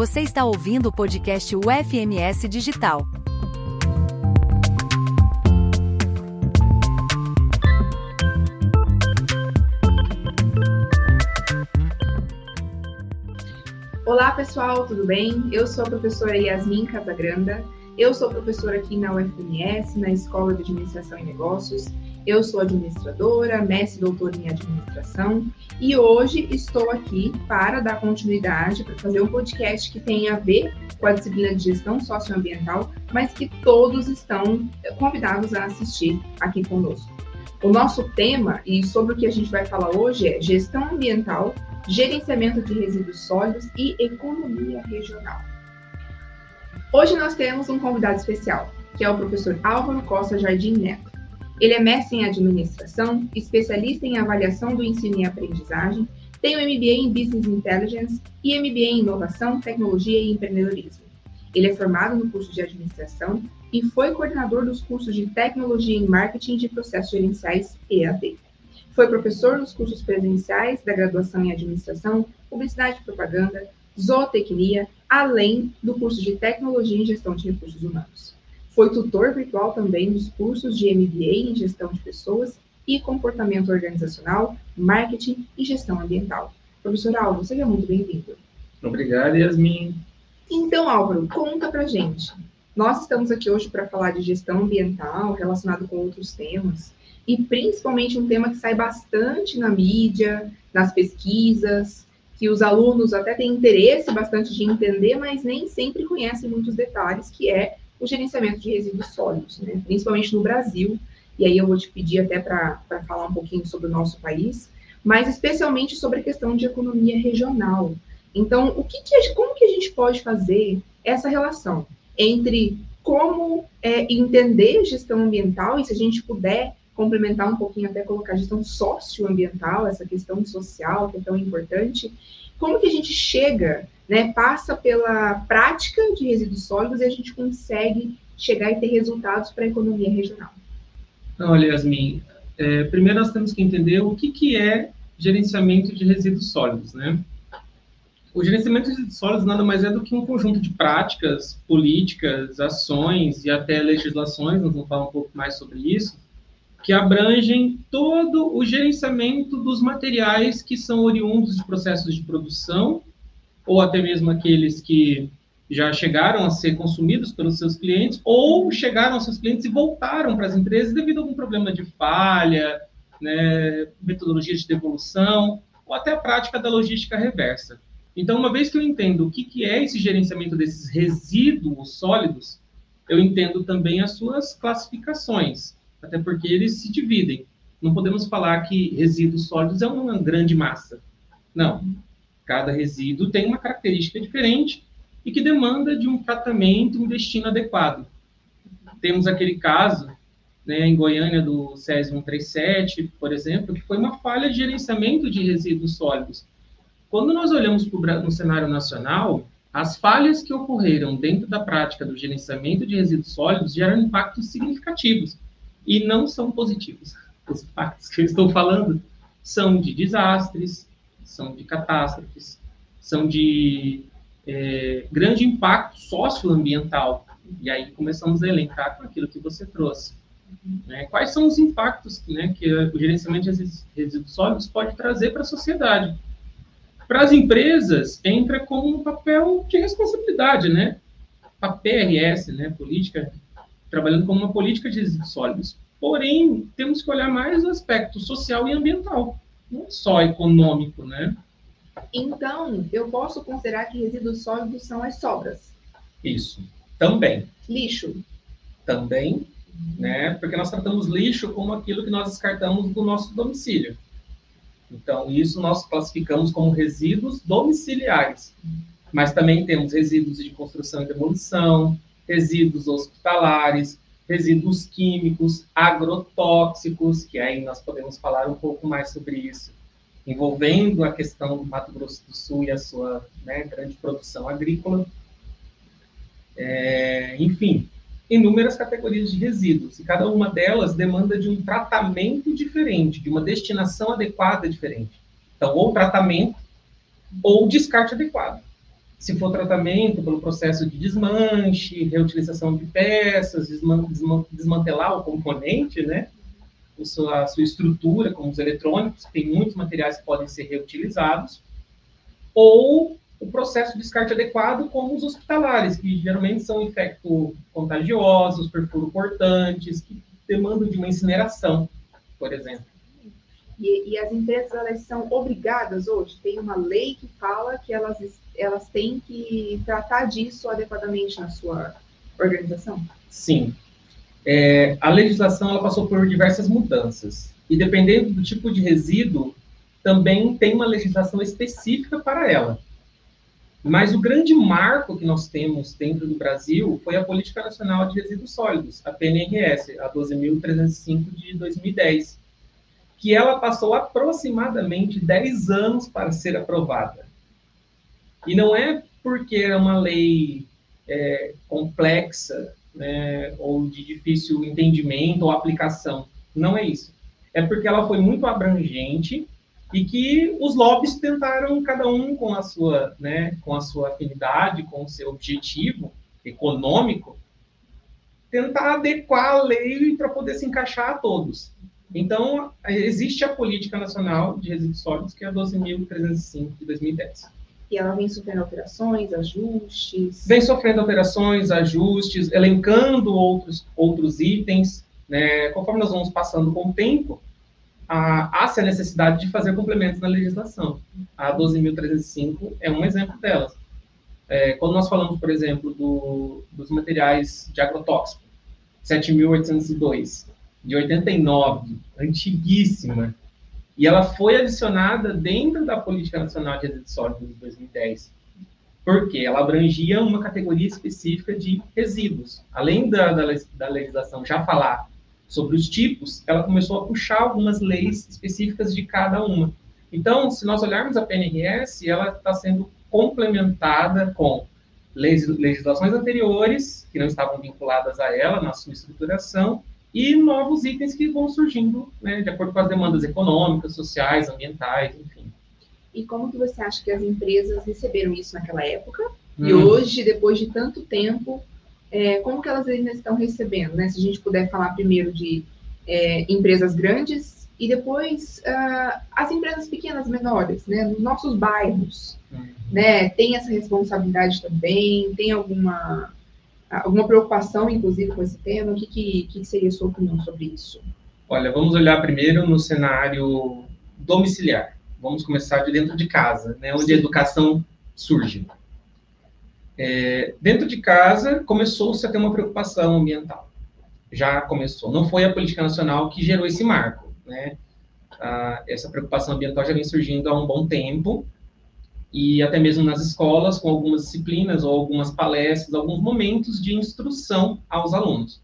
Você está ouvindo o podcast UFMS Digital. Olá, pessoal, tudo bem? Eu sou a professora Yasmin Casagranda. Eu sou professora aqui na UFMS, na Escola de Administração e Negócios. Eu sou administradora, mestre doutor em administração e hoje estou aqui para dar continuidade, para fazer um podcast que tem a ver com a disciplina de gestão socioambiental, mas que todos estão convidados a assistir aqui conosco. O nosso tema e sobre o que a gente vai falar hoje é gestão ambiental, gerenciamento de resíduos sólidos e economia regional. Hoje nós temos um convidado especial, que é o professor Álvaro Costa Jardim Neto. Ele é mestre em administração, especialista em avaliação do ensino e aprendizagem, tem um MBA em Business Intelligence e MBA em Inovação, Tecnologia e Empreendedorismo. Ele é formado no curso de administração e foi coordenador dos cursos de Tecnologia em Marketing de Processos Gerenciais EAD. Foi professor nos cursos presenciais da graduação em Administração, Publicidade e Propaganda, Zootecnia, além do curso de Tecnologia em Gestão de Recursos Humanos. Foi tutor virtual também dos cursos de MBA em Gestão de Pessoas e Comportamento Organizacional, Marketing e Gestão Ambiental. Professor Álvaro, seja muito bem-vindo. Obrigado, Yasmin. Então, Álvaro, conta pra gente. Nós estamos aqui hoje para falar de gestão ambiental relacionado com outros temas, e principalmente um tema que sai bastante na mídia, nas pesquisas, que os alunos até têm interesse bastante de entender, mas nem sempre conhecem muitos detalhes, que é o gerenciamento de resíduos sólidos, né? principalmente no Brasil, e aí eu vou te pedir até para falar um pouquinho sobre o nosso país, mas especialmente sobre a questão de economia regional. Então, o que, que como que a gente pode fazer essa relação entre como é, entender gestão ambiental e se a gente puder complementar um pouquinho até colocar gestão socioambiental, essa questão social que é tão importante, como que a gente chega né, passa pela prática de resíduos sólidos e a gente consegue chegar e ter resultados para a economia regional. Olha, Yasmin, é, primeiro nós temos que entender o que, que é gerenciamento de resíduos sólidos, né? O gerenciamento de resíduos sólidos nada mais é do que um conjunto de práticas, políticas, ações e até legislações, nós vamos falar um pouco mais sobre isso, que abrangem todo o gerenciamento dos materiais que são oriundos de processos de produção ou até mesmo aqueles que já chegaram a ser consumidos pelos seus clientes, ou chegaram aos seus clientes e voltaram para as empresas devido a algum problema de falha, né, metodologia de devolução, ou até a prática da logística reversa. Então, uma vez que eu entendo o que, que é esse gerenciamento desses resíduos sólidos, eu entendo também as suas classificações, até porque eles se dividem. Não podemos falar que resíduos sólidos é uma grande massa. Não. Cada resíduo tem uma característica diferente e que demanda de um tratamento, um destino adequado. Temos aquele caso né, em Goiânia do SES 137, por exemplo, que foi uma falha de gerenciamento de resíduos sólidos. Quando nós olhamos para no cenário nacional, as falhas que ocorreram dentro da prática do gerenciamento de resíduos sólidos geram impactos significativos e não são positivos. Os impactos que eu estou falando são de desastres, são de catástrofes, são de é, grande impacto socioambiental. E aí começamos a elencar com aquilo que você trouxe. Né? Quais são os impactos né, que o gerenciamento de resíduos sólidos pode trazer para a sociedade? Para as empresas, entra como um papel de responsabilidade, né? A PRS, né, política, trabalhando como uma política de resíduos sólidos. Porém, temos que olhar mais o aspecto social e ambiental não só econômico, né? Então, eu posso considerar que resíduos sólidos são as sobras. Isso. Também. Lixo. Também, né? Porque nós tratamos lixo como aquilo que nós descartamos do nosso domicílio. Então, isso nós classificamos como resíduos domiciliares. Mas também temos resíduos de construção e demolição, resíduos hospitalares, resíduos químicos, agrotóxicos, que aí nós podemos falar um pouco mais sobre isso, envolvendo a questão do Mato Grosso do Sul e a sua né, grande produção agrícola. É, enfim, inúmeras categorias de resíduos, e cada uma delas demanda de um tratamento diferente, de uma destinação adequada diferente. Então, ou tratamento, ou descarte adequado. Se for tratamento pelo processo de desmanche, reutilização de peças, desmantelar o componente, né? A sua, a sua estrutura, como os eletrônicos, tem muitos materiais que podem ser reutilizados, ou o processo de descarte adequado, como os hospitalares, que geralmente são infecto-contagiosos, perfuro-cortantes, que demandam de uma incineração, por exemplo. E, e, as empresas elas são obrigadas hoje, tem uma lei que fala que elas, elas têm que tratar disso adequadamente na sua organização? Sim. É, a legislação ela passou por diversas mudanças. E dependendo do tipo de resíduo, também tem uma legislação específica para ela. Mas o grande marco que nós temos dentro do Brasil foi a Política Nacional de Resíduos Sólidos, a PNRS, a 12.305 de 2010, que ela passou aproximadamente 10 anos para ser aprovada. E não é porque é uma lei é, complexa né, ou de difícil entendimento ou aplicação. Não é isso. É porque ela foi muito abrangente e que os lobbies tentaram cada um com a sua, né, com a sua afinidade, com o seu objetivo econômico, tentar adequar a lei para poder se encaixar a todos. Então, existe a Política Nacional de Resíduos Sólidos, que é a 12.305 de 2010. E ela vem sofrendo alterações, ajustes? Vem sofrendo alterações, ajustes, elencando outros, outros itens. Né? Conforme nós vamos passando com o tempo, há-se a necessidade de fazer complementos na legislação. A 12.305 é um exemplo delas. É, quando nós falamos, por exemplo, do, dos materiais de agrotóxico, 7.802, de 89, antiguíssima, e ela foi adicionada dentro da Política Nacional de Resíduos Sólidos de 2010. Por quê? Ela abrangia uma categoria específica de resíduos. Além da, da, da legislação já falar sobre os tipos, ela começou a puxar algumas leis específicas de cada uma. Então, se nós olharmos a PNRS, ela está sendo complementada com legislações anteriores, que não estavam vinculadas a ela na sua estruturação, e novos itens que vão surgindo, né, de acordo com as demandas econômicas, sociais, ambientais, enfim. E como que você acha que as empresas receberam isso naquela época? Hum. E hoje, depois de tanto tempo, é, como que elas ainda estão recebendo, né? Se a gente puder falar primeiro de é, empresas grandes e depois uh, as empresas pequenas, menores, né? Nos nossos bairros, uhum. né? Tem essa responsabilidade também? Tem alguma alguma preocupação, inclusive, com esse tema? O que, que, que seria a sua opinião sobre isso? Olha, vamos olhar primeiro no cenário domiciliar. Vamos começar de dentro de casa, né? Onde Sim. a educação surge. É, dentro de casa, começou-se a ter uma preocupação ambiental. Já começou. Não foi a política nacional que gerou esse marco, né? Ah, essa preocupação ambiental já vem surgindo há um bom tempo, e até mesmo nas escolas, com algumas disciplinas ou algumas palestras, alguns momentos de instrução aos alunos.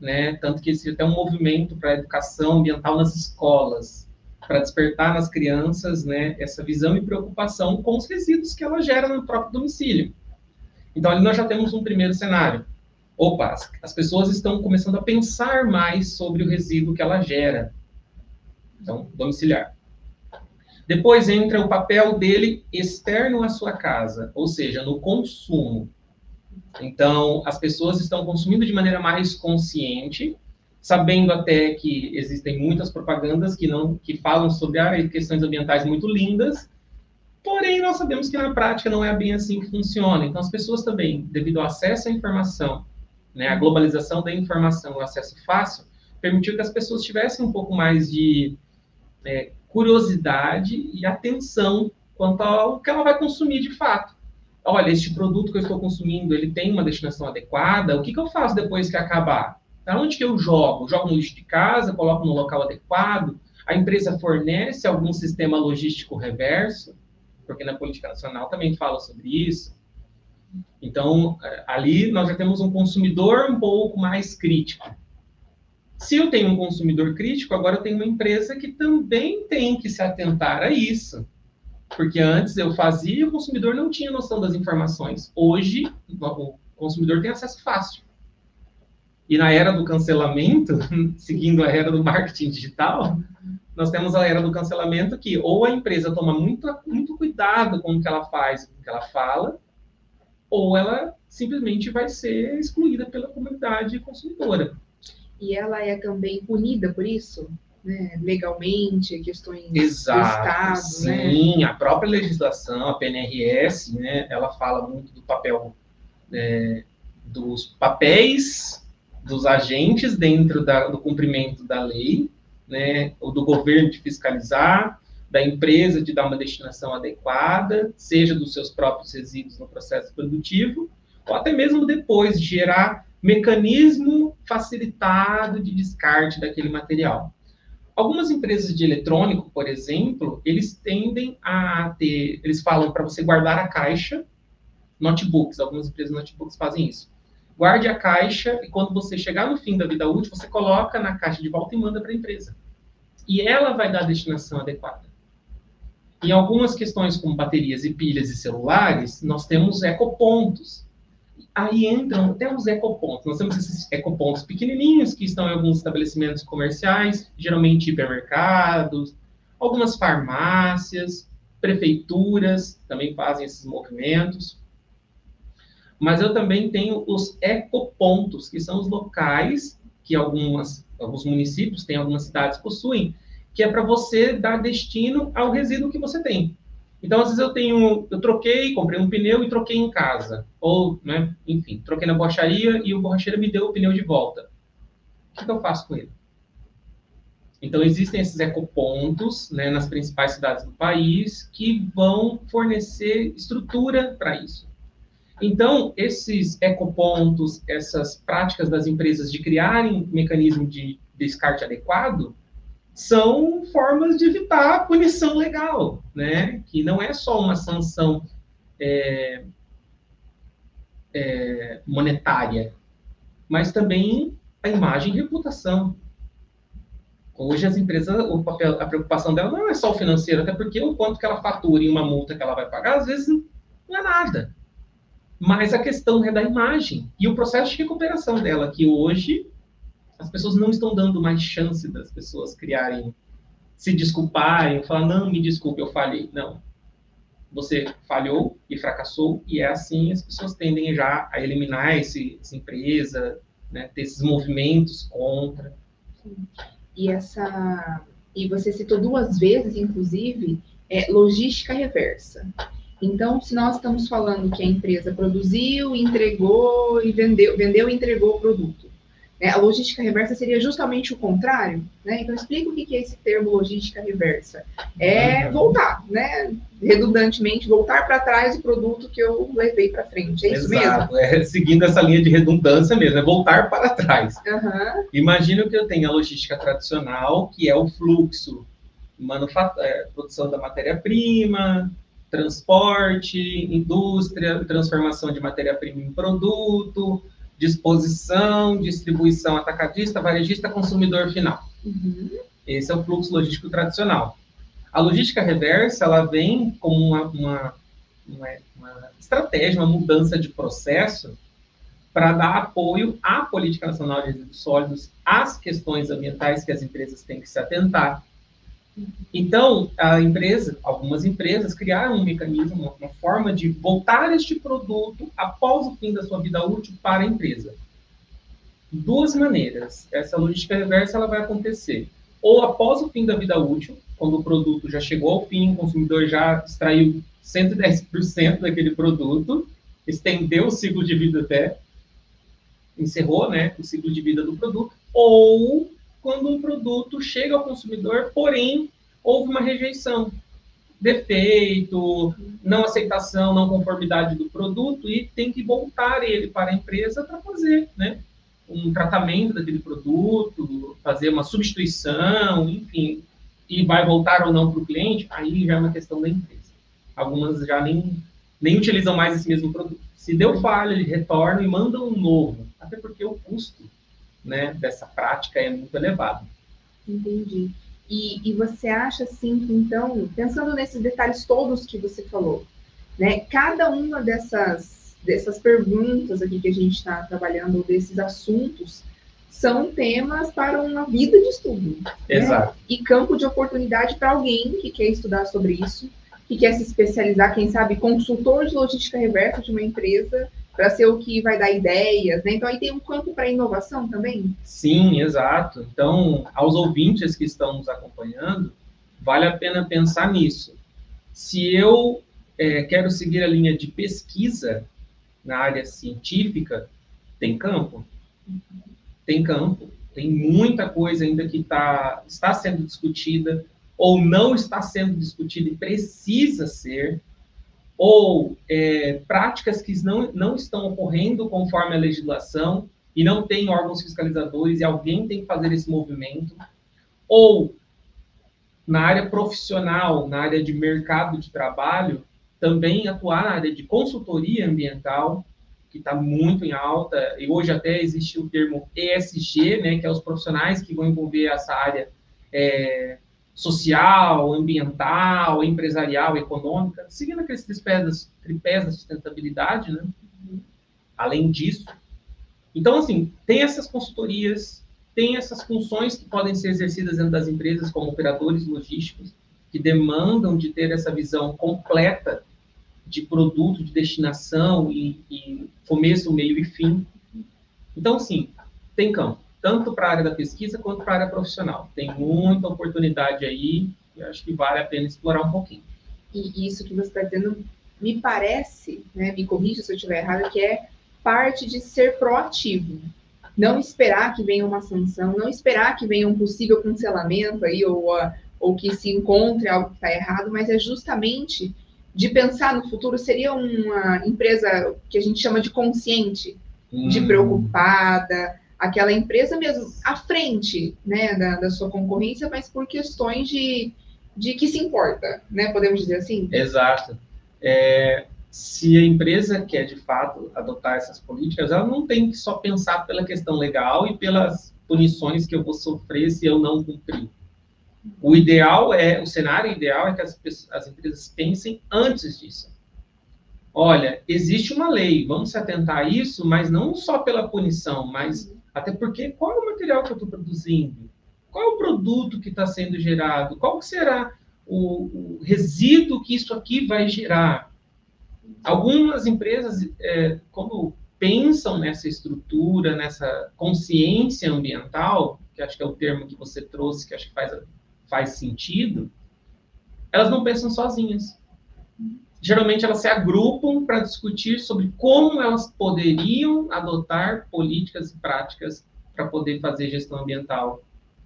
Né? Tanto que existe até um movimento para a educação ambiental nas escolas, para despertar nas crianças né, essa visão e preocupação com os resíduos que ela gera no próprio domicílio. Então, ali nós já temos um primeiro cenário. Opa, as pessoas estão começando a pensar mais sobre o resíduo que ela gera. Então, domiciliar. Depois entra o papel dele externo à sua casa, ou seja, no consumo. Então, as pessoas estão consumindo de maneira mais consciente, sabendo até que existem muitas propagandas que não que falam sobre ah, questões ambientais muito lindas, Porém, nós sabemos que na prática não é bem assim que funciona. Então, as pessoas também, devido ao acesso à informação, né, a globalização da informação, o acesso fácil, permitiu que as pessoas tivessem um pouco mais de é, curiosidade e atenção quanto ao que ela vai consumir de fato. Olha, este produto que eu estou consumindo, ele tem uma destinação adequada? O que, que eu faço depois que acabar? Para onde que eu jogo? Jogo no lixo de casa? Coloco no local adequado? A empresa fornece algum sistema logístico reverso? porque na política nacional também fala sobre isso. Então, é, ali nós já temos um consumidor um pouco mais crítico. Se eu tenho um consumidor crítico, agora eu tenho uma empresa que também tem que se atentar a isso. Porque antes eu fazia e o consumidor não tinha noção das informações. Hoje, o consumidor tem acesso fácil. E na era do cancelamento, seguindo a era do marketing digital, nós temos a era do cancelamento que ou a empresa toma muito, muito cuidado com o que ela faz, com o que ela fala, ou ela simplesmente vai ser excluída pela comunidade consumidora. E ela é também punida por isso? Né, legalmente, questões Exato, do Estado, né? sim, né? a própria legislação, a PNRS, né, ela fala muito do papel, é, dos papéis dos agentes dentro da, do cumprimento da lei, né, ou do governo de fiscalizar, da empresa de dar uma destinação adequada, seja dos seus próprios resíduos no processo produtivo, ou até mesmo depois de gerar mecanismo facilitado de descarte daquele material. Algumas empresas de eletrônico, por exemplo, eles tendem a ter, eles falam para você guardar a caixa, notebooks, algumas empresas de notebooks fazem isso. Guarde a caixa e quando você chegar no fim da vida útil, você coloca na caixa de volta e manda para a empresa. E ela vai dar a destinação adequada. Em algumas questões como baterias e pilhas e celulares, nós temos ecopontos, aí entram até os ecopontos. Nós temos esses ecopontos pequenininhos que estão em alguns estabelecimentos comerciais, geralmente hipermercados, algumas farmácias, prefeituras também fazem esses movimentos. Mas eu também tenho os ecopontos, que são os locais que algumas, alguns municípios têm, algumas cidades possuem, que é para você dar destino ao resíduo que você tem. Então, às vezes eu tenho, eu troquei, comprei um pneu e troquei em casa. Ou, né, enfim, troquei na borracharia e o borracheiro me deu o pneu de volta. O que, que eu faço com ele? Então, existem esses ecopontos né, nas principais cidades do país que vão fornecer estrutura para isso. Então, esses ecopontos, essas práticas das empresas de criarem mecanismo de descarte adequado, são formas de evitar a punição legal, né? Que não é só uma sanção é, é, monetária, mas também a imagem e reputação. Hoje as empresas, papel, a preocupação dela não é só o financeiro, até porque o quanto que ela fatura em uma multa que ela vai pagar, às vezes não é nada. Mas a questão é da imagem e o processo de recuperação dela, que hoje as pessoas não estão dando mais chance das pessoas criarem, se desculparem, falar, não, me desculpe, eu falhei. Não. Você falhou e fracassou, e é assim as pessoas tendem já a eliminar esse, essa empresa, né, ter esses movimentos contra. E essa. E você citou duas vezes, inclusive, é, logística reversa. Então, se nós estamos falando que a empresa produziu, entregou e vendeu, vendeu e entregou o produto, né? A logística reversa seria justamente o contrário, né? Então explica o que é esse termo logística reversa. É voltar, né? Redundantemente, voltar para trás o produto que eu levei para frente. É isso Exato. mesmo? É, seguindo essa linha de redundância mesmo, é voltar para trás. Uhum. Imagina que eu tenho a logística tradicional, que é o fluxo, é, produção da matéria-prima, transporte, indústria, transformação de matéria-prima em produto, disposição, distribuição atacadista, varejista, consumidor final. Uhum. Esse é o fluxo logístico tradicional. A logística reversa, ela vem como uma, uma, uma, uma estratégia, uma mudança de processo para dar apoio à política nacional de resíduos sólidos, às questões ambientais que as empresas têm que se atentar, então, a empresa, algumas empresas criaram um mecanismo, uma, forma de voltar este produto após o fim da sua vida útil para a empresa. Duas maneiras. Essa logística reversa ela vai acontecer ou após o fim da vida útil, quando o produto já chegou ao fim, o consumidor já extraiu 110% daquele produto, estendeu o ciclo de vida até, encerrou né, o ciclo de vida do produto, ou quando um produto chega ao consumidor, porém houve uma rejeição, defeito, não aceitação, não conformidade do produto e tem que voltar ele para a empresa para fazer, né? Um tratamento daquele produto, fazer uma substituição, enfim, e vai voltar ou não para o cliente, aí já é uma questão da empresa. Algumas já nem, nem utilizam mais esse mesmo produto. Se deu falha, ele retorna e manda um novo, até porque o custo né, dessa prática é muito elevado. Entendi. E, e você acha assim que então, pensando nesses detalhes todos que você falou, né, cada uma dessas dessas perguntas aqui que a gente está trabalhando, desses assuntos, são temas para uma vida de estudo. Né? Exato. Né? E campo de oportunidade para alguém que quer estudar sobre isso, que quer se especializar, quem sabe, consultor de logística reversa de uma empresa para ser o que vai dar ideias, né? Então aí tem um campo para inovação também? Sim, exato. Então, aos ouvintes que estão nos acompanhando, vale a pena pensar nisso. Se eu é, quero seguir a linha de pesquisa na área científica, tem campo. Tem campo. Tem muita coisa ainda que tá, está sendo discutida ou não está sendo discutida e precisa ser, ou é, práticas que não, não estão ocorrendo conforme a legislação e não tem órgãos fiscalizadores e alguém tem que fazer esse movimento, ou na área profissional, na área de mercado de trabalho, também atuar na área de consultoria ambiental, que está muito em alta, e hoje até existe o termo ESG, né, que é os profissionais que vão envolver essa área é, social, ambiental, empresarial, econômica, seguindo aqueles tripés, tripés da sustentabilidade, né? Além disso, então assim tem essas consultorias, tem essas funções que podem ser exercidas dentro das empresas como operadores logísticos que demandam de ter essa visão completa de produto, de destinação e, e começo, meio e fim. Então, sim, tem campo, tanto para a área da pesquisa quanto para a área profissional. Tem muita oportunidade aí e acho que vale a pena explorar um pouquinho. E isso que você está dizendo me parece, né, me corrija se eu estiver errado, que é parte de ser proativo. Não esperar que venha uma sanção, não esperar que venha um possível cancelamento aí, ou, ou que se encontre algo que está errado, mas é justamente de pensar no futuro, seria uma empresa que a gente chama de consciente, hum. de preocupada, aquela empresa mesmo à frente né, da, da sua concorrência, mas por questões de, de que se importa, né? Podemos dizer assim? Exato. É, se a empresa quer de fato adotar essas políticas, ela não tem que só pensar pela questão legal e pelas punições que eu vou sofrer se eu não cumprir. O ideal é, o cenário ideal é que as, as empresas pensem antes disso. Olha, existe uma lei, vamos se atentar a isso, mas não só pela punição, mas até porque qual é o material que eu estou produzindo? Qual é o produto que está sendo gerado? Qual será o, o, resíduo que isso aqui vai gerar? Algumas empresas, é, quando pensam nessa estrutura, nessa consciência ambiental, que acho que é o termo que você trouxe, que acho que faz faz sentido, elas não pensam sozinhas. Geralmente elas se agrupam para discutir sobre como elas poderiam adotar políticas e práticas para poder fazer gestão ambiental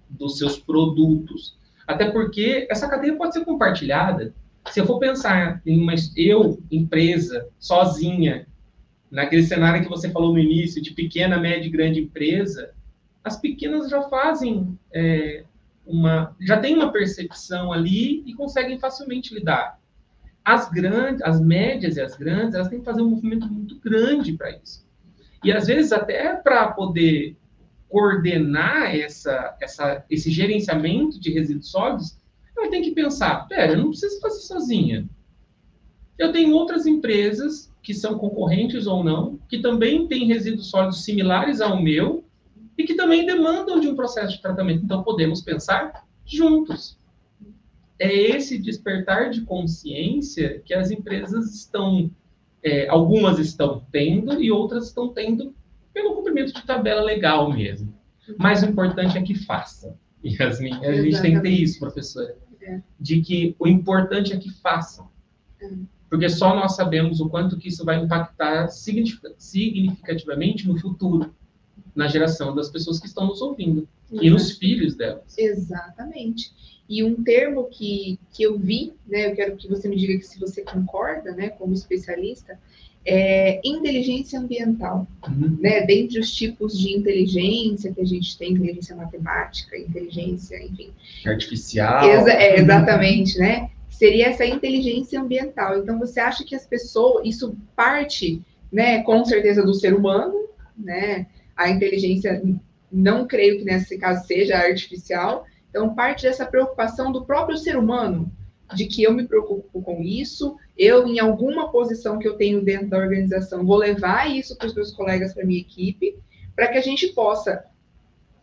dos seus produtos. Até porque essa cadeia pode ser compartilhada. Se eu for pensar em uma eu, empresa, sozinha, naquele cenário que você falou no início, de pequena, média e grande empresa, as pequenas já fazem é, uma, já tem uma percepção ali e conseguem facilmente lidar. As grandes, as médias e as grandes, elas têm que fazer um movimento muito grande para isso. E às vezes até para poder coordenar essa, essa, esse gerenciamento de resíduos sólidos, ela tem que pensar, pera, eu não preciso fazer sozinha. Eu tenho outras empresas que são concorrentes ou não, que também têm resíduos sólidos similares ao meu, e que também demandam de um processo de tratamento. Então, podemos pensar juntos. É esse despertar de consciência que as empresas estão, é, algumas estão tendo e outras estão tendo pelo cumprimento de tabela legal mesmo. Mas o importante é que façam. Yasmin, a Exatamente. gente tem que ter isso, professora. É. De que o importante é que façam. É. Porque só nós sabemos o quanto que isso vai impactar significativamente no futuro na geração das pessoas que estão nos ouvindo Exato. e nos filhos delas. Exatamente. E um termo que, que eu vi, né, eu quero que você me diga que se você concorda, né, como especialista, é inteligência ambiental, uhum. né, dentre os tipos de inteligência que a gente tem, inteligência matemática, inteligência, enfim. Artificial. Exa é, exatamente, né, seria essa inteligência ambiental. Então, você acha que as pessoas, isso parte, né, com certeza do ser humano, né, a inteligência, não creio que nesse caso seja artificial. Então, parte dessa preocupação do próprio ser humano, de que eu me preocupo com isso, eu, em alguma posição que eu tenho dentro da organização, vou levar isso para os meus colegas, para a minha equipe, para que a gente possa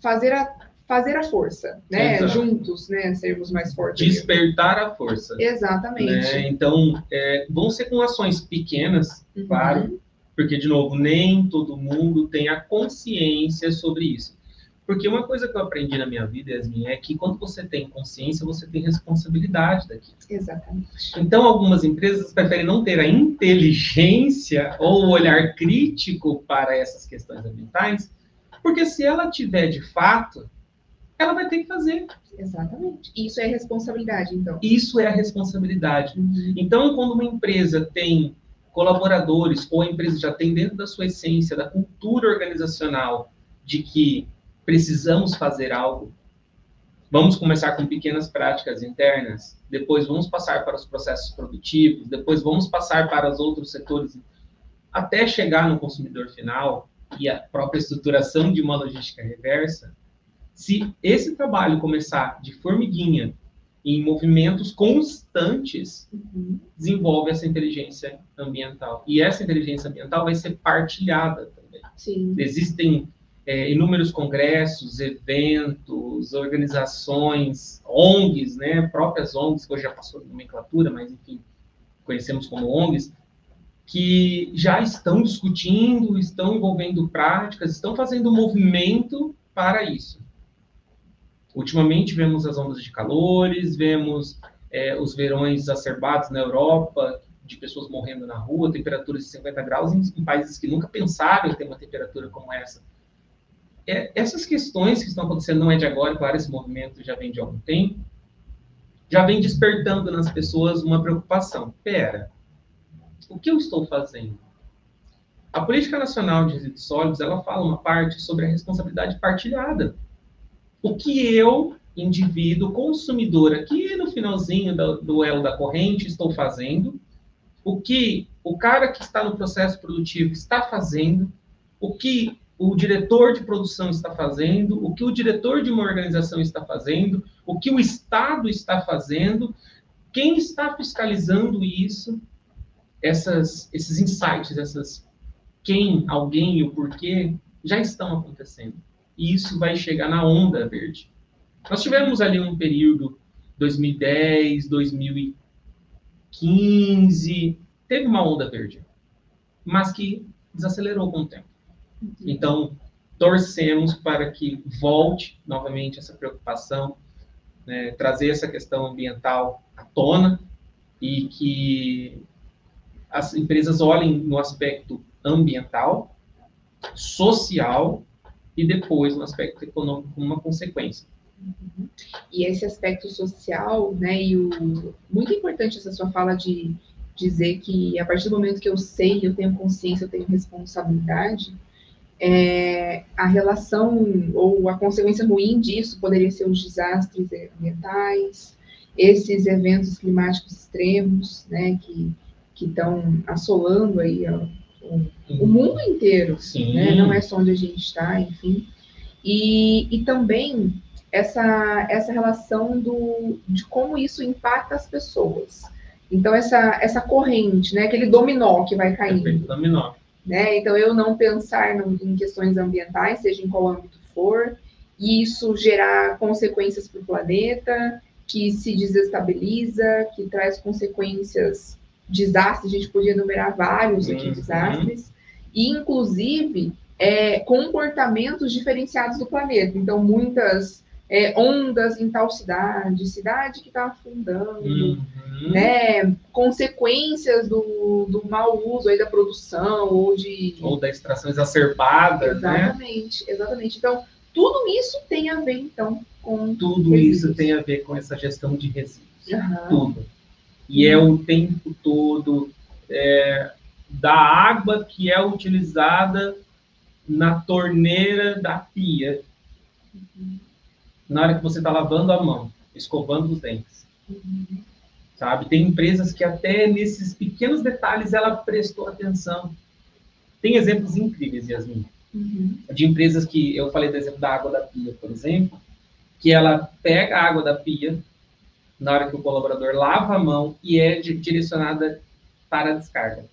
fazer a fazer a força, né? Exato. Juntos, né? Sermos mais fortes. Despertar a força. Exatamente. né? Então, é, vão ser com ações pequenas, Uhum. claro, porque, de novo, nem todo mundo tem a consciência sobre isso. Porque uma coisa que eu aprendi na minha vida, Yasmin, é que quando você tem consciência, você tem responsabilidade daquilo. Exatamente. Então, algumas empresas preferem não ter a inteligência ou o olhar crítico para essas questões ambientais, porque se ela tiver de fato, ela vai ter que fazer. Exatamente. Isso é responsabilidade, então. Isso é a responsabilidade. Uhum. Então, quando uma empresa tem colaboradores, ou a empresa já tem dentro da sua essência, da cultura organizacional, de que precisamos fazer algo, vamos começar com pequenas práticas internas, depois vamos passar para os processos produtivos, depois vamos passar para os outros setores, até chegar no consumidor final e a própria estruturação de uma logística reversa. Se esse trabalho começar de formiguinha, em movimentos constantes, Uhum. desenvolve essa inteligência ambiental. E essa inteligência ambiental vai ser partilhada também. Sim. Existem é, inúmeros congressos, eventos, organizações, ONGs, né, próprias ONGs, que hoje já passou de nomenclatura, mas enfim, conhecemos como ONGs, que já estão discutindo, estão envolvendo práticas, estão fazendo movimento para isso. Ultimamente vemos as ondas de calores, vemos é, os verões exacerbados na Europa, de pessoas morrendo na rua, temperaturas de 50 graus em, em países que nunca pensaram em ter uma temperatura como essa. É, essas questões que estão acontecendo não é de agora, claro, esse movimento já vem de algum tempo, já vem despertando nas pessoas uma preocupação. Pera, o que eu estou fazendo? A Política Nacional de Resíduos Sólidos, ela fala uma parte sobre a responsabilidade partilhada. O que eu, indivíduo, consumidor, aqui no finalzinho do, do elo da corrente, estou fazendo, o que o cara que está no processo produtivo está fazendo, o que o diretor de produção está fazendo, o que o diretor de uma organização está fazendo, o que o Estado está fazendo, quem está fiscalizando isso, essas, esses insights, essas quem, alguém e o porquê já estão acontecendo. E isso vai chegar na onda verde. Nós tivemos ali um período 2010, 2015, teve uma onda verde, mas que desacelerou com o tempo. Então, torcemos para que volte novamente essa preocupação, né, trazer essa questão ambiental à tona e que as empresas olhem no aspecto ambiental, social e depois no aspecto econômico como uma consequência. Uhum. E esse aspecto social, né, e o muito importante essa sua fala de dizer que a partir do momento que eu sei, eu tenho consciência, eu tenho responsabilidade, é, a relação ou a consequência ruim disso poderia ser os desastres ambientais, esses eventos climáticos extremos, né, que que estão assolando aí ó, o, o, mundo inteiro, Sim. né? não é só onde a gente está, enfim. E, e também essa, essa relação do, de como isso impacta as pessoas. Então, essa, essa corrente, né? aquele dominó que vai caindo. Dominó. Né? Então, eu não pensar no, em questões ambientais, seja em qual âmbito for, e isso gerar consequências para o planeta, que se desestabiliza, que traz consequências desastres, a gente podia enumerar vários aqui Uhum. desastres, e inclusive é, comportamentos diferenciados do planeta. Então, muitas é, ondas em tal cidade, cidade que está afundando, Uhum. né? Consequências do, do mau uso aí da produção ou de. Ou da extração exacerbada, né? Exatamente, exatamente. Então, tudo isso tem a ver, então, com. Tudo Resíduos. isso tem a ver com essa gestão de resíduos. Aham. Tudo. E é o tempo todo é, da água que é utilizada na torneira da pia, na hora que você está lavando a mão, escovando os dentes. Uhum. sabe? Tem empresas que até nesses pequenos detalhes ela prestou atenção. Tem exemplos incríveis, Yasmin, Uhum. de empresas que eu falei do exemplo da água da pia, por exemplo, que ela pega a água da pia na hora que o colaborador lava a mão e é di- direcionada para a descarga.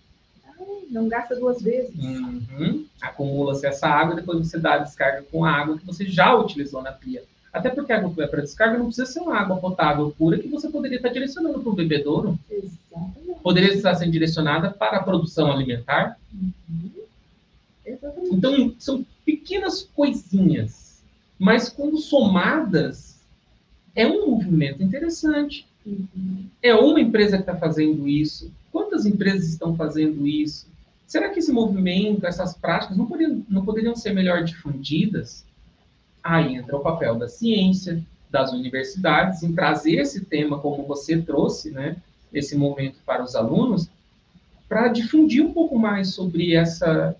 Não gasta duas vezes. Uhum. Acumula-se essa água e depois você dá a descarga com a água que você já utilizou na pia. Até porque a água para descarga não precisa ser uma água potável pura que você poderia estar direcionando para o bebedouro. Exatamente. Poderia estar sendo direcionada para a produção alimentar. Uhum. Exatamente. Então, são pequenas coisinhas, mas quando somadas, é um movimento interessante. Uhum. É uma empresa que está fazendo isso? Quantas empresas estão fazendo isso? Será que esse movimento, essas práticas, não poderiam, não poderiam ser melhor difundidas? Aí entra o papel da ciência, das universidades, em trazer esse tema, como você trouxe, né, esse momento para os alunos, para difundir um pouco mais sobre essa.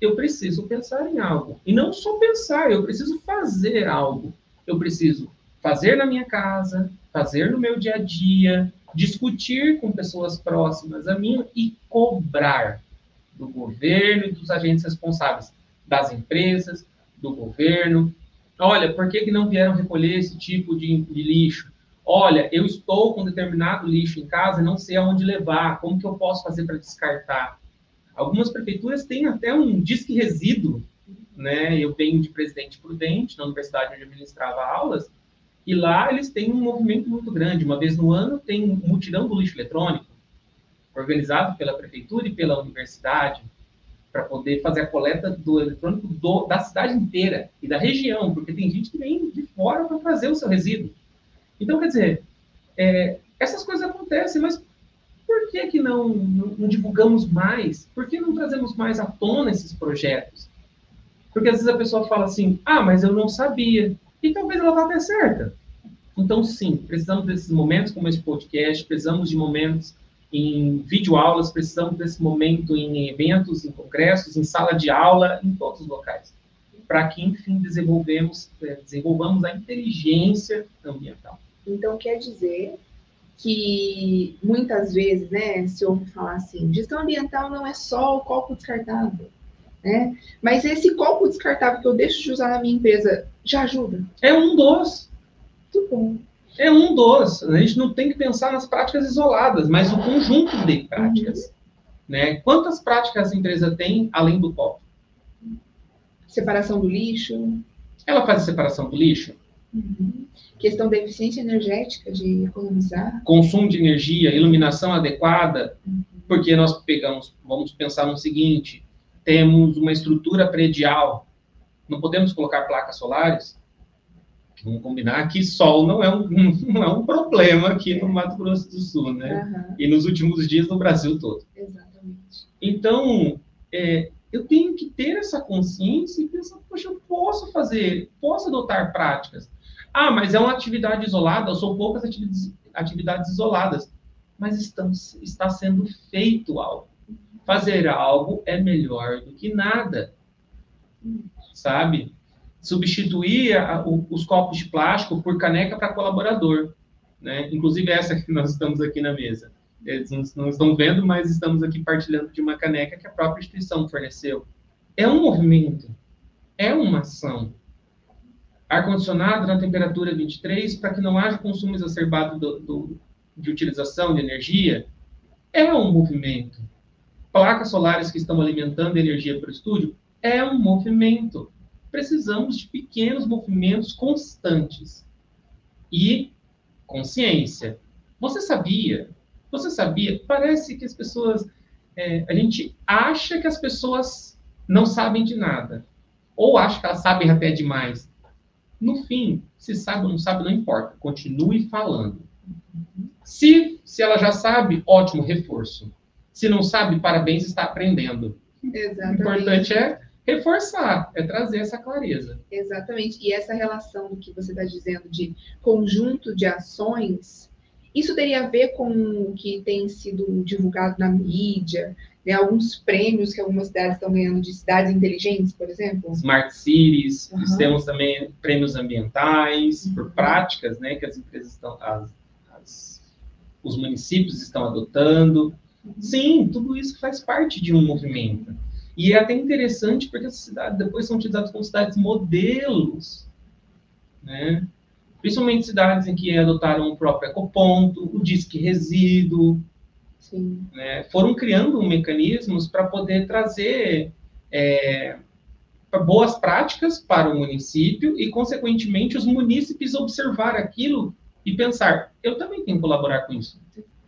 Eu preciso pensar em algo. E não só pensar, eu preciso fazer algo. Eu preciso fazer na minha casa, fazer no meu dia a dia, discutir com pessoas próximas a mim e cobrar do governo e dos agentes responsáveis, das empresas, do governo. Olha, por que, que não vieram recolher esse tipo de, de lixo? Olha, eu estou com determinado lixo em casa e não sei aonde levar. Como que eu posso fazer para descartar? Algumas prefeituras têm até um disque resíduo, né? Eu venho de Presidente Prudente, na universidade onde eu ministrava aulas, e lá eles têm um movimento muito grande. Uma vez no ano tem um mutirão do lixo eletrônico, organizado pela prefeitura e pela universidade, para poder fazer a coleta do eletrônico do, da cidade inteira e da região, porque tem gente que vem de fora para fazer o seu resíduo. Então, quer dizer, é, essas coisas acontecem, mas por que, que não, não, não, divulgamos mais? Por que não trazemos mais à tona esses projetos? Porque às vezes a pessoa fala assim, ah, mas eu não sabia. E talvez ela está até certa. Então, sim, precisamos desses momentos como esse podcast, precisamos de momentos em videoaulas, precisamos desse momento em eventos, em congressos, em sala de aula, em todos os locais, para que, enfim, desenvolvemos, é, desenvolvamos a inteligência ambiental. Então, quer dizer que muitas vezes, né, se ouve falar assim, gestão ambiental não é só o copo descartável, né? Mas esse copo descartável que eu deixo de usar na minha empresa já ajuda? É um dos. Muito bom. É um dos. A gente não tem que pensar nas práticas isoladas, mas o conjunto de práticas. Né? Quantas práticas a empresa tem além do copo? Separação do lixo. Ela faz a separação do lixo? Uhum. Questão da eficiência energética, de economizar. Consumo de energia, iluminação adequada, uhum. porque nós pegamos, vamos pensar no seguinte, temos uma estrutura predial, não podemos colocar placas solares, vamos combinar que sol não é um, não é um problema aqui no Mato Grosso do Sul, né? Uhum. E nos últimos dias no Brasil todo. Exatamente. Então, é, eu tenho que ter essa consciência e pensar, poxa, eu posso fazer, posso adotar práticas. Ah, mas é uma atividade isolada, são poucas atividades, atividades isoladas. Mas estão, está sendo feito algo. Fazer algo é melhor do que nada. Sabe? Substituir a, o, os copos de plástico por caneca para colaborador. Né? Inclusive essa que nós estamos aqui na mesa. Eles não, não, estão vendo, mas estamos aqui partilhando de uma caneca que a própria instituição forneceu. É um movimento, é uma ação. Ar-condicionado na temperatura 23 para que não haja consumo exacerbado do, do, de utilização de energia, é um movimento. Placas solares que estão alimentando energia para o estúdio, é um movimento precisamos de pequenos movimentos constantes e consciência. Você sabia? Você sabia? Parece que as pessoas. É, a gente acha que as pessoas não sabem de nada. Ou acha que elas sabem até demais. No fim, se sabe ou não sabe, não importa. Continue falando. Se, se ela já sabe, ótimo, reforço. Se não sabe, parabéns, está aprendendo. Exatamente. O importante é reforçar, é trazer essa clareza. Exatamente. E essa relação do que você está dizendo de conjunto de ações, isso teria a ver com o que tem sido divulgado na mídia, né, alguns prêmios que algumas cidades estão ganhando de cidades inteligentes, por exemplo? Smart Cities, uhum. temos também prêmios ambientais uhum. por práticas né, que as empresas estão, as, as, os municípios estão adotando. Uhum. Sim, tudo isso faz parte de um movimento. E é até interessante porque essas cidades depois são utilizadas como cidades modelos, né? Principalmente cidades em que adotaram o próprio ecoponto, o disque resíduo, né? foram criando mecanismos para poder trazer é, boas práticas para o município e, consequentemente, os munícipes observar aquilo e pensar: eu também tenho que colaborar com isso.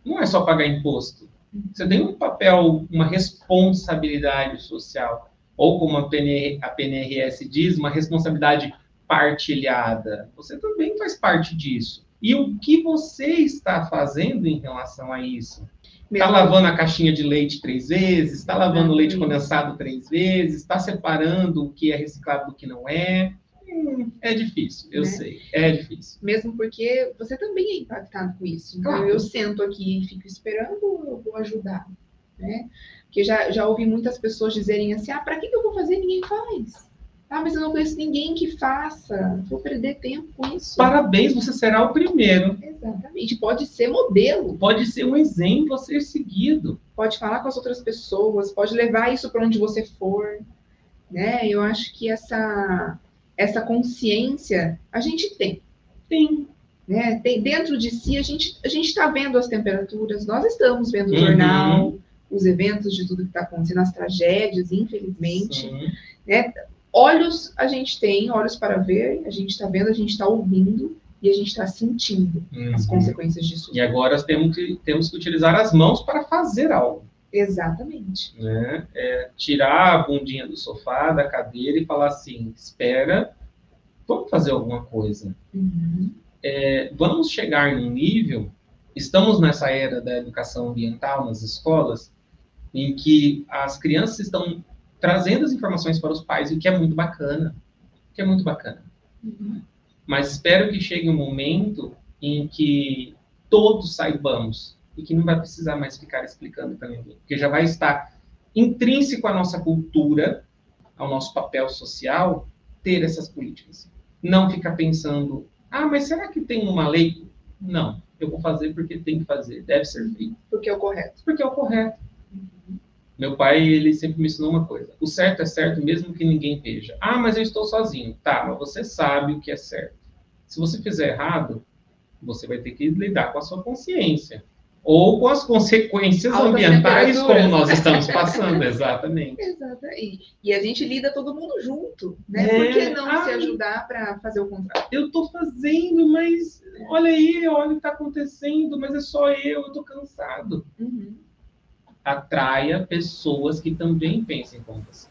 Não é só pagar imposto. Você tem um papel, uma responsabilidade social, ou como a, PNR, a PNRS diz, uma responsabilidade partilhada. Você também faz parte disso. E o que você está fazendo em relação a isso? Está lavando a caixinha de leite três vezes, está lavando o leite condensado três vezes, está separando o que é reciclado do que não é. Hum, é difícil, eu né? sei, é difícil. Mesmo porque você também é impactado com isso. Então, claro. eu sento aqui e fico esperando, eu vou ajudar, né? Porque já, já ouvi muitas pessoas dizerem assim, ah, para que, que eu vou fazer? Ninguém faz. Ah, mas eu não conheço ninguém que faça. Vou perder tempo com isso. Parabéns, você será o primeiro. Exatamente. Pode ser modelo. Pode ser um exemplo a ser seguido. Pode falar com as outras pessoas, pode levar isso para onde você for. Né? Eu acho que essa, essa consciência a gente tem. Tem. Né? tem dentro de si, a gente a está vendo as temperaturas, nós estamos vendo o uhum. jornal, os eventos de tudo que está acontecendo, as tragédias, infelizmente. Né? Olhos a gente tem, olhos para ver, a gente está vendo, a gente está ouvindo e a gente está sentindo uhum. as consequências disso. E agora temos que, temos que utilizar as mãos para fazer algo. Exatamente. Né? É, tirar a bundinha do sofá, da cadeira e falar assim: espera, vamos fazer alguma coisa. Uhum. É, vamos chegar num nível. Estamos nessa era da educação ambiental nas escolas, em que as crianças estão trazendo as informações para os pais, o que é muito bacana. O que é muito bacana. Uhum. Mas espero que chegue um momento em que todos saibamos e que não vai precisar mais ficar explicando para ninguém, porque já vai estar intrínseco à nossa cultura, ao nosso papel social, ter essas políticas. Não ficar pensando, ah, mas será que tem uma lei? Não, eu vou fazer porque tem que fazer, deve ser feito. Porque é o correto. Porque é o correto. Meu pai, ele sempre me ensinou uma coisa: o certo é certo mesmo que ninguém veja. Ah, mas eu estou sozinho. Tá, mas você sabe o que é certo. Se você fizer errado, você vai ter que lidar com a sua consciência. Ou com as consequências ambientais, como nós estamos passando, exatamente. Exatamente. E a gente lida todo mundo junto, né? É, Por que não ah, se ajudar para fazer o contrário? Eu estou fazendo, mas olha aí, olha o que está acontecendo, mas é só eu, eu estou cansado. Uhum atraia pessoas que também pensem como você.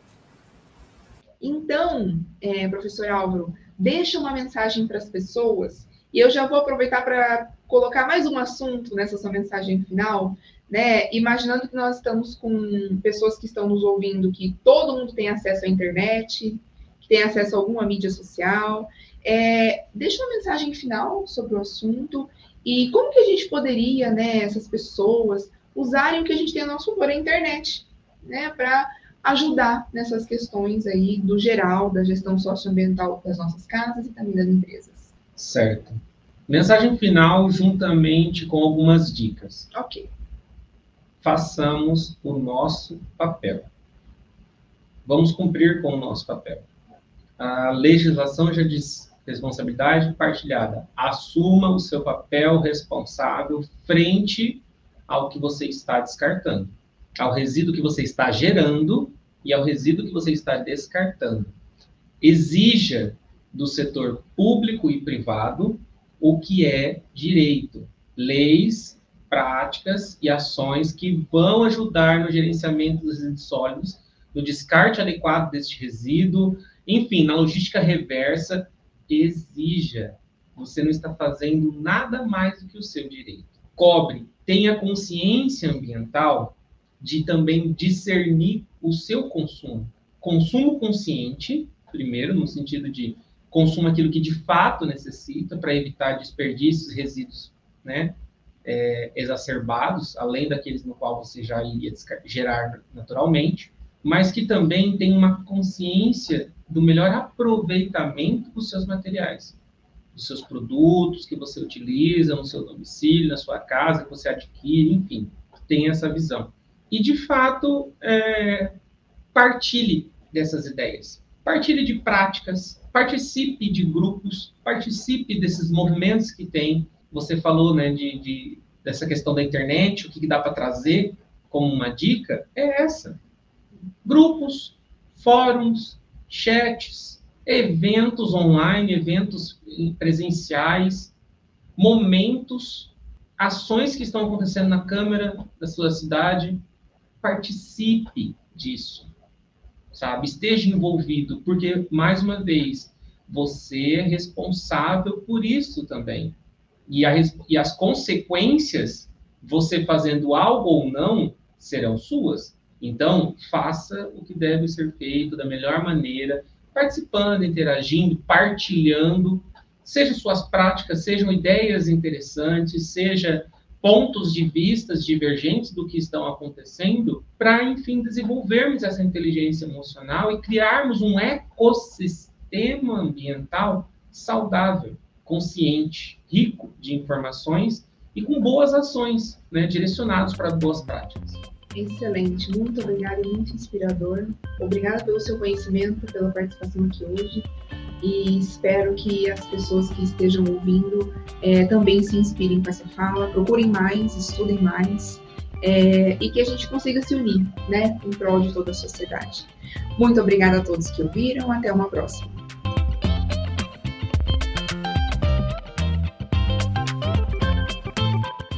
Então, é, professor Álvaro, deixa uma mensagem para as pessoas e eu já vou aproveitar para colocar mais um assunto nessa sua mensagem final, né? Imaginando que nós estamos com pessoas que estão nos ouvindo, que todo mundo tem acesso à internet, que tem acesso a alguma mídia social. É, deixa uma mensagem final sobre o assunto e como que a gente poderia, né, essas pessoas, usarem o que a gente tem a nosso favor, a internet, né, para ajudar nessas questões aí do geral da gestão socioambiental das nossas casas e também das empresas. Certo. Mensagem final juntamente com algumas dicas. Ok. Façamos o nosso papel. Vamos cumprir com o nosso papel. A legislação já diz responsabilidade partilhada. Assuma o seu papel responsável frente ao que você está descartando, ao resíduo que você está gerando e ao resíduo que você está descartando. Exija do setor público e privado o que é direito, leis, práticas e ações que vão ajudar no gerenciamento dos resíduos sólidos, no descarte adequado deste resíduo, enfim, na logística reversa, exija. Você não está fazendo nada mais do que o seu direito. Cobre tenha consciência ambiental de também discernir o seu consumo. Consumo consciente, primeiro, no sentido de consumo aquilo que de fato necessita para evitar desperdícios, resíduos, né, é, exacerbados, além daqueles no qual você já iria gerar naturalmente, mas que também tem uma consciência do melhor aproveitamento dos seus materiais dos seus produtos que você utiliza no seu domicílio, na sua casa, que você adquire, enfim, tem essa visão. E, de fato, é, partilhe dessas ideias, partilhe de práticas, participe de grupos, participe desses movimentos que tem. Você falou né, de, de dessa questão da internet, o que, que dá para trazer como uma dica, é essa. Grupos, fóruns, chats, eventos online, eventos presenciais, momentos, ações que estão acontecendo na Câmara da sua cidade. Participe disso, sabe? Esteja envolvido, porque, mais uma vez, você é responsável por isso também. E, a, e as consequências, você fazendo algo ou não, serão suas. Então, faça o que deve ser feito da melhor maneira, participando, interagindo, partilhando, seja suas práticas, sejam ideias interessantes, seja pontos de vistas divergentes do que estão acontecendo, para, enfim, desenvolvermos essa inteligência emocional e criarmos um ecossistema ambiental saudável, consciente, rico de informações e com boas ações, né, para boas práticas. Excelente, muito obrigada, muito inspirador. Obrigada pelo seu conhecimento, pela participação aqui hoje. E espero que as pessoas que estejam ouvindo é, também se inspirem com essa fala, procurem mais, estudem mais é, e que a gente consiga se unir, né, em prol de toda a sociedade. Muito obrigada a todos que ouviram, até uma próxima.